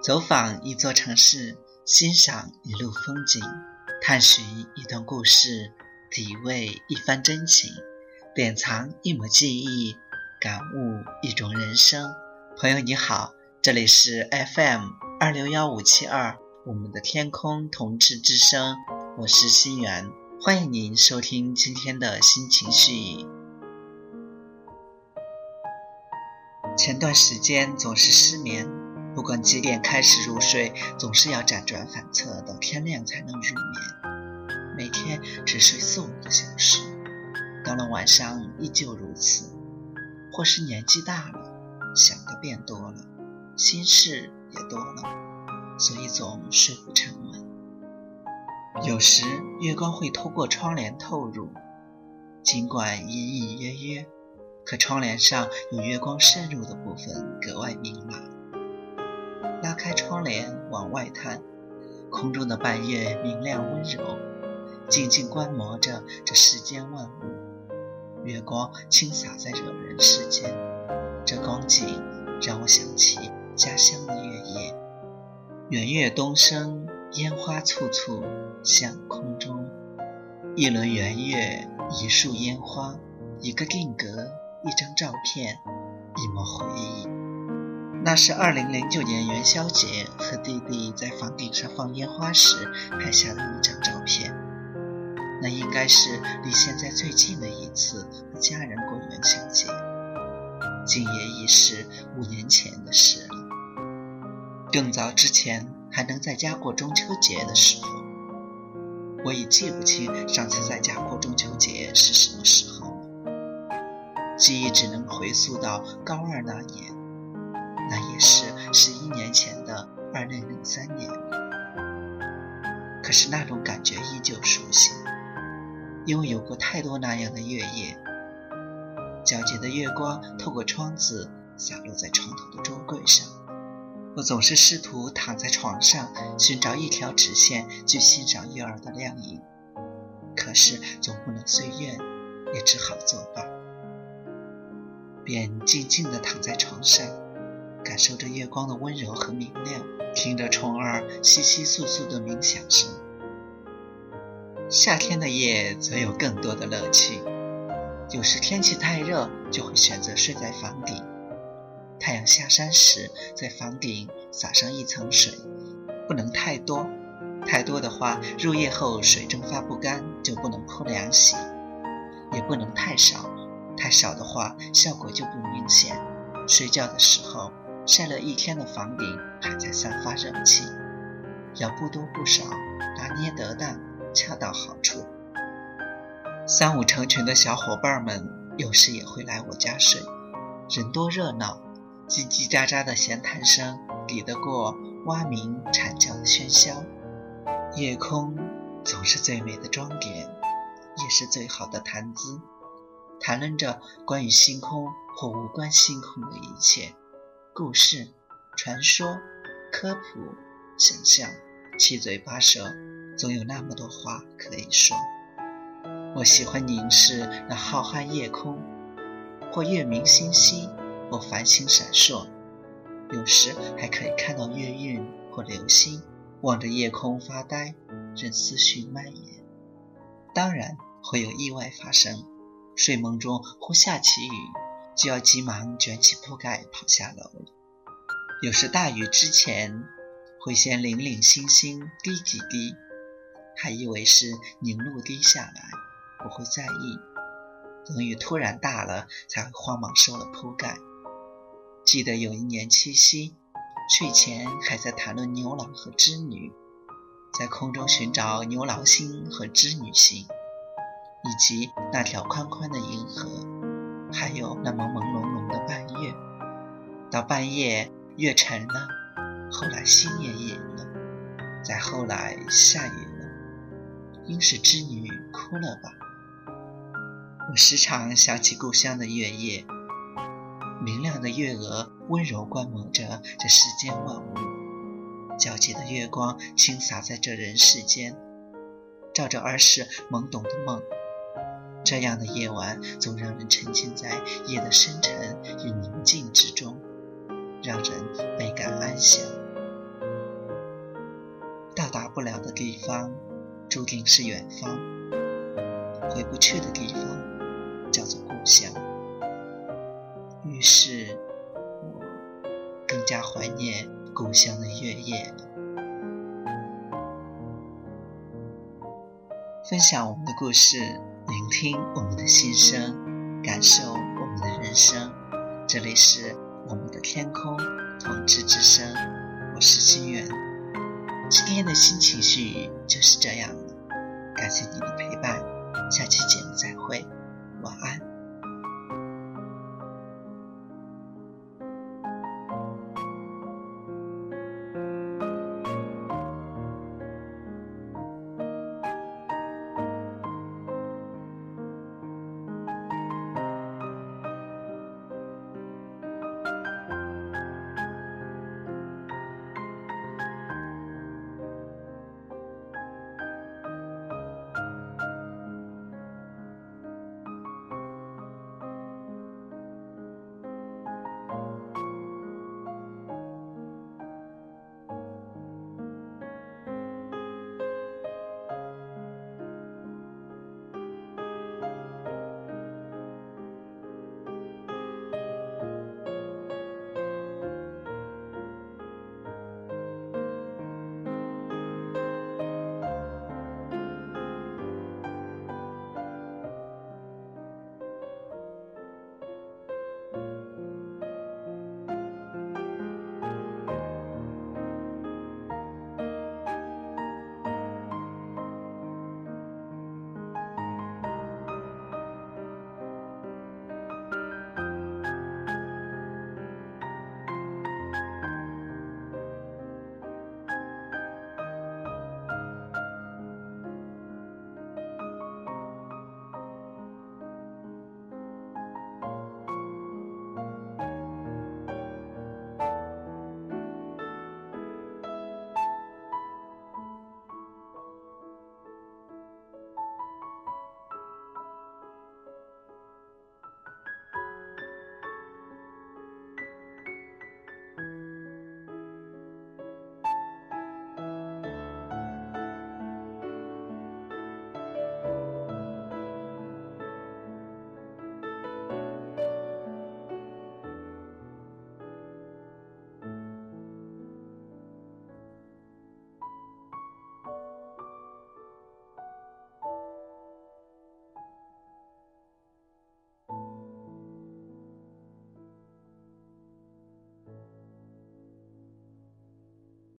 走访一座城市，欣赏一路风景，探寻一段故事，体味一番真情，典藏一抹记忆，感悟一种人生。朋友你好，这里是 FM 二六幺五七二，我们的天空同志之声，我是心源，欢迎您收听今天的新情绪。前段时间总是失眠。不管几点开始入睡，总是要辗转反侧，到天亮才能入眠。每天只睡四五个小时，到了晚上依旧如此。或是年纪大了，想的变多了，心事也多了，所以总睡不沉稳。有时月光会透过窗帘透入，尽管隐隐约约，可窗帘上有月光渗入的部分格外明朗。拉开窗帘往外看，空中的半月明亮温柔，静静观摩着这世间万物。月光倾洒在这人世间，这光景让我想起家乡的月夜。圆月东升，烟花簇簇向空中。一轮圆月，一束烟花，一个定格，一张照片，一抹回忆。那是二零零九年元宵节，和弟弟在房顶上放烟花时拍下的一张照片。那应该是离现在最近的一次和家人过元宵节，竟也已是五年前的事了。更早之前还能在家过中秋节的时候，我已记不清上次在家过中秋节是什么时候了，记忆只能回溯到高二那年。那也是十一年前的二零零三年，可是那种感觉依旧熟悉，因为有过太多那样的月夜。皎洁的月光透过窗子洒落在床头的桌柜上，我总是试图躺在床上寻找一条直线去欣赏月儿的亮影，可是总不能随愿，也只好作罢，便静静地躺在床上。感受着月光的温柔和明亮，听着虫儿窸窸窣窣的鸣响声。夏天的夜则有更多的乐趣。有时天气太热，就会选择睡在房顶。太阳下山时，在房顶洒上一层水，不能太多，太多的话，入夜后水蒸发不干，就不能铺凉席；也不能太少，太少的话，效果就不明显。睡觉的时候。晒了一天的房顶还在散发热气，要不多不少，拿捏得当，恰到好处。三五成群的小伙伴们有时也会来我家睡，人多热闹，叽叽喳喳的闲谈声抵得过蛙鸣蝉叫的喧嚣。夜空总是最美的装点，也是最好的谈资，谈论着关于星空或无关星空的一切。故事、传说、科普、想象，七嘴八舌，总有那么多话可以说。我喜欢凝视那浩瀚夜空，或月明星稀，或繁星闪烁，有时还可以看到月晕或流星。望着夜空发呆，任思绪蔓延。当然会有意外发生，睡梦中忽下起雨。就要急忙卷起铺盖跑下楼。有时大雨之前会先零零星星滴几滴，还以为是凝露滴下来，不会在意。等雨突然大了，才会慌忙收了铺盖。记得有一年七夕，睡前还在谈论牛郎和织女，在空中寻找牛郎星和织女星，以及那条宽宽的银河。还有那朦朦胧胧的半月，到半夜月沉了，后来星也隐了，再后来下雨了，应是织女哭了吧？我时常想起故乡的月夜，明亮的月娥温柔观摩着这世间万物，皎洁的月光倾洒在这人世间，照着儿时懵懂的梦。这样的夜晚，总让人沉浸在夜的深沉与宁静之中，让人倍感安详。到达不了的地方，注定是远方；回不去的地方，叫做故乡。于是，我更加怀念故乡的月夜。分享我们的故事，聆听我们的心声，感受我们的人生。这里是我们的天空同志之声，我是心远。今天的心情绪就是这样了，感谢你的陪伴，下期节目再会，晚安。